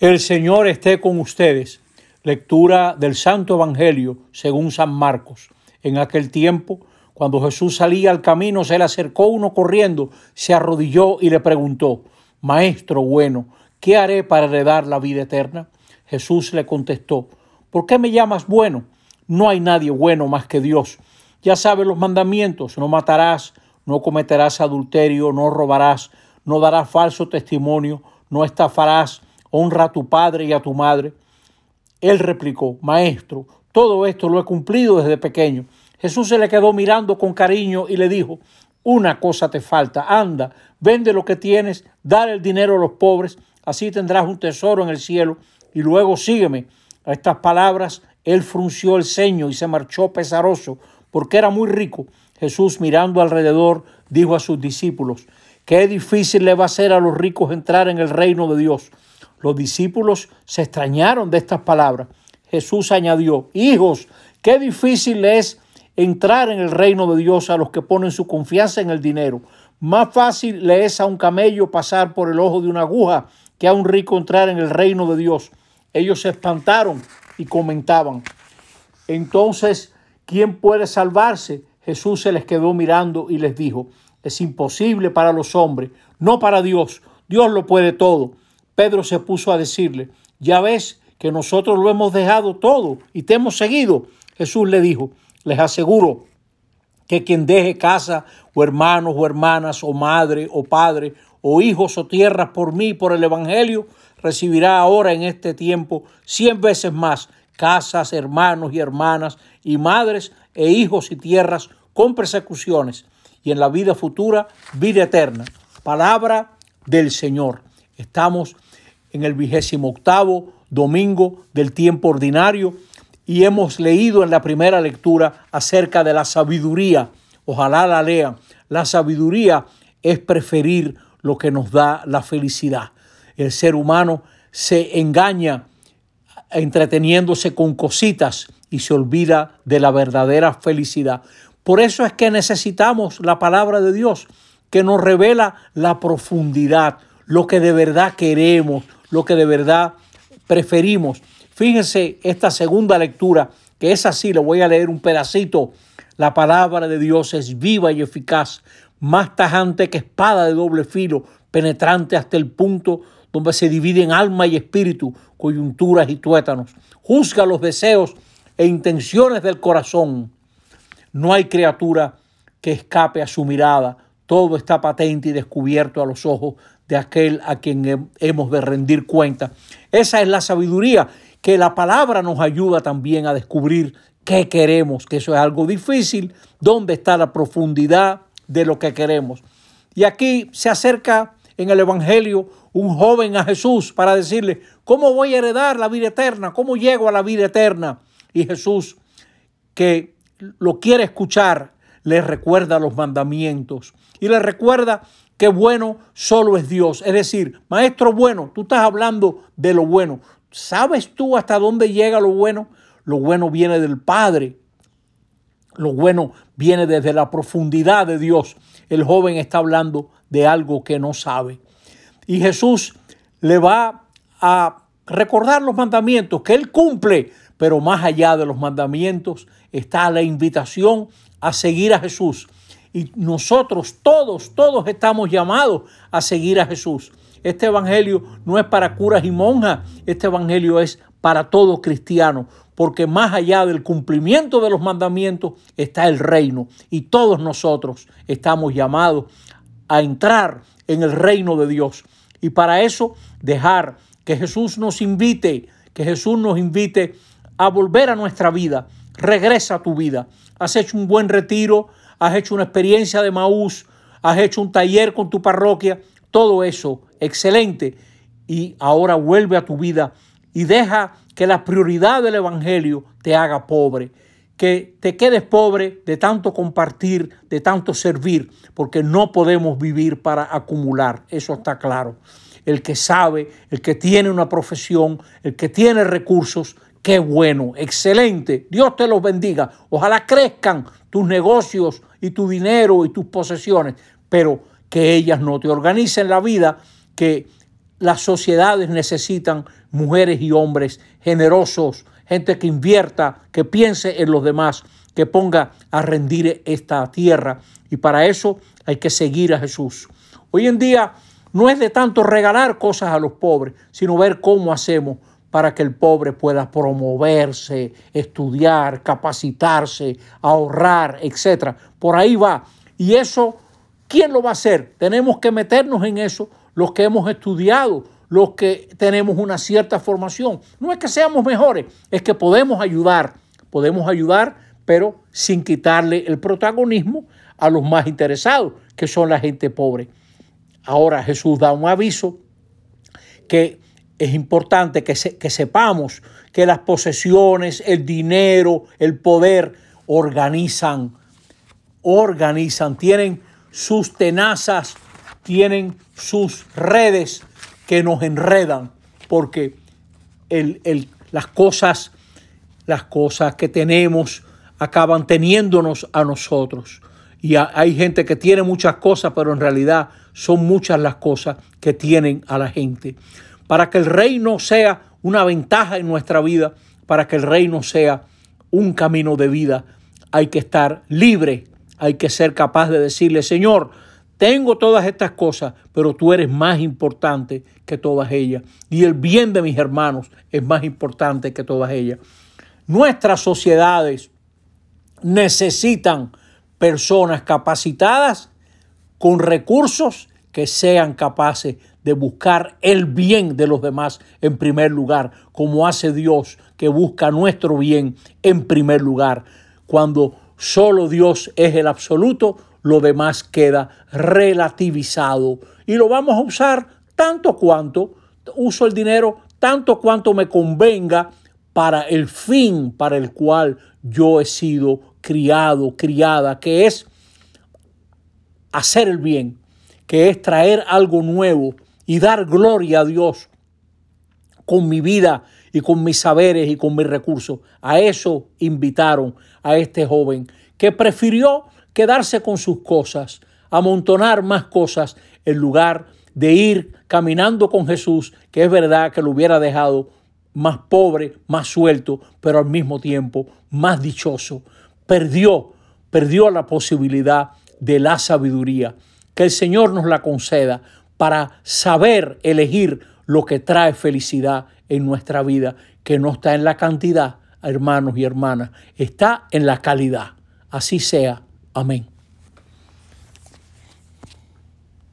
El Señor esté con ustedes. Lectura del Santo Evangelio según San Marcos. En aquel tiempo, cuando Jesús salía al camino, se le acercó uno corriendo, se arrodilló y le preguntó, Maestro bueno, ¿qué haré para heredar la vida eterna? Jesús le contestó, ¿por qué me llamas bueno? No hay nadie bueno más que Dios. Ya sabes los mandamientos, no matarás, no cometerás adulterio, no robarás, no darás falso testimonio, no estafarás, honra a tu padre y a tu madre. Él replicó, Maestro, todo esto lo he cumplido desde pequeño. Jesús se le quedó mirando con cariño y le dijo, una cosa te falta, anda, vende lo que tienes, dale el dinero a los pobres, así tendrás un tesoro en el cielo, y luego sígueme. A estas palabras, él frunció el ceño y se marchó pesaroso, porque era muy rico. Jesús, mirando alrededor, dijo a sus discípulos, qué difícil le va a ser a los ricos entrar en el reino de Dios. Los discípulos se extrañaron de estas palabras. Jesús añadió, hijos, qué difícil es entrar en el reino de Dios a los que ponen su confianza en el dinero. Más fácil le es a un camello pasar por el ojo de una aguja que a un rico entrar en el reino de Dios. Ellos se espantaron y comentaban. Entonces, ¿quién puede salvarse? Jesús se les quedó mirando y les dijo, es imposible para los hombres, no para Dios. Dios lo puede todo. Pedro se puso a decirle, ya ves que nosotros lo hemos dejado todo y te hemos seguido. Jesús le dijo, les aseguro que quien deje casa o hermanos o hermanas o madre o padre o hijos o tierras por mí, por el Evangelio, recibirá ahora en este tiempo cien veces más casas, hermanos y hermanas y madres e hijos y tierras con persecuciones y en la vida futura vida eterna. Palabra del Señor. Estamos en el vigésimo octavo domingo del tiempo ordinario y hemos leído en la primera lectura acerca de la sabiduría. Ojalá la lean. La sabiduría es preferir lo que nos da la felicidad. El ser humano se engaña entreteniéndose con cositas y se olvida de la verdadera felicidad. Por eso es que necesitamos la palabra de Dios que nos revela la profundidad, lo que de verdad queremos, lo que de verdad preferimos. Fíjense esta segunda lectura, que es así, le voy a leer un pedacito. La palabra de Dios es viva y eficaz, más tajante que espada de doble filo, penetrante hasta el punto donde se dividen alma y espíritu, coyunturas y tuétanos. Juzga los deseos e intenciones del corazón. No hay criatura que escape a su mirada. Todo está patente y descubierto a los ojos de aquel a quien hemos de rendir cuenta. Esa es la sabiduría que la palabra nos ayuda también a descubrir qué queremos, que eso es algo difícil, dónde está la profundidad de lo que queremos. Y aquí se acerca en el Evangelio un joven a Jesús para decirle, ¿cómo voy a heredar la vida eterna? ¿Cómo llego a la vida eterna? Y Jesús, que lo quiere escuchar, le recuerda los mandamientos y le recuerda que bueno solo es Dios. Es decir, maestro bueno, tú estás hablando de lo bueno. ¿Sabes tú hasta dónde llega lo bueno? Lo bueno viene del Padre. Lo bueno viene desde la profundidad de Dios. El joven está hablando de algo que no sabe. Y Jesús le va a recordar los mandamientos que él cumple, pero más allá de los mandamientos está la invitación a seguir a Jesús y nosotros todos, todos estamos llamados a seguir a Jesús. Este evangelio no es para curas y monjas, este evangelio es para todo cristiano, porque más allá del cumplimiento de los mandamientos está el reino y todos nosotros estamos llamados a entrar en el reino de Dios. Y para eso dejar que Jesús nos invite, que Jesús nos invite a volver a nuestra vida. Regresa a tu vida. Has hecho un buen retiro, has hecho una experiencia de Maús, has hecho un taller con tu parroquia, todo eso, excelente. Y ahora vuelve a tu vida y deja que la prioridad del Evangelio te haga pobre, que te quedes pobre de tanto compartir, de tanto servir, porque no podemos vivir para acumular, eso está claro. El que sabe, el que tiene una profesión, el que tiene recursos, qué bueno, excelente, Dios te los bendiga, ojalá crezcan tus negocios, y tu dinero y tus posesiones, pero que ellas no te organicen la vida, que las sociedades necesitan mujeres y hombres generosos, gente que invierta, que piense en los demás, que ponga a rendir esta tierra. Y para eso hay que seguir a Jesús. Hoy en día no es de tanto regalar cosas a los pobres, sino ver cómo hacemos para que el pobre pueda promoverse, estudiar, capacitarse, ahorrar, etc. Por ahí va. Y eso, ¿quién lo va a hacer? Tenemos que meternos en eso, los que hemos estudiado, los que tenemos una cierta formación. No es que seamos mejores, es que podemos ayudar, podemos ayudar, pero sin quitarle el protagonismo a los más interesados, que son la gente pobre. Ahora Jesús da un aviso que es importante que, que sepamos que las posesiones, el dinero, el poder organizan, organizan, tienen sus tenazas, tienen sus redes que nos enredan, porque las cosas, las cosas que tenemos acaban teniéndonos a nosotros. Y hay gente que tiene muchas cosas, pero en realidad son muchas las cosas que tienen a la gente. Para que el reino sea una ventaja en nuestra vida, para que el reino sea un camino de vida, hay que estar libre, hay que ser capaz de decirle, Señor, tengo todas estas cosas, pero tú eres más importante que todas ellas. Y el bien de mis hermanos es más importante que todas ellas. Nuestras sociedades necesitan personas capacitadas con recursos que sean capaces de buscar el bien de los demás en primer lugar, como hace Dios que busca nuestro bien en primer lugar. Cuando solo Dios es el absoluto, lo demás queda relativizado. Y lo vamos a usar tanto cuanto, uso el dinero tanto cuanto me convenga para el fin para el cual yo he sido criado, criada, que es hacer el bien, que es traer algo nuevo y dar gloria a Dios con mi vida y con mis saberes y con mis recursos. A eso invitaron a este joven que prefirió quedarse con sus cosas, amontonar más cosas en lugar de ir caminando con Jesús, que es verdad que lo hubiera dejado más pobre, más suelto, pero al mismo tiempo más dichoso. Perdió, perdió la posibilidad de la sabiduría. Que el Señor nos la conceda para saber elegir lo que trae felicidad en nuestra vida, que no está en la cantidad, hermanos y hermanas, está en la calidad. Así sea. Amén.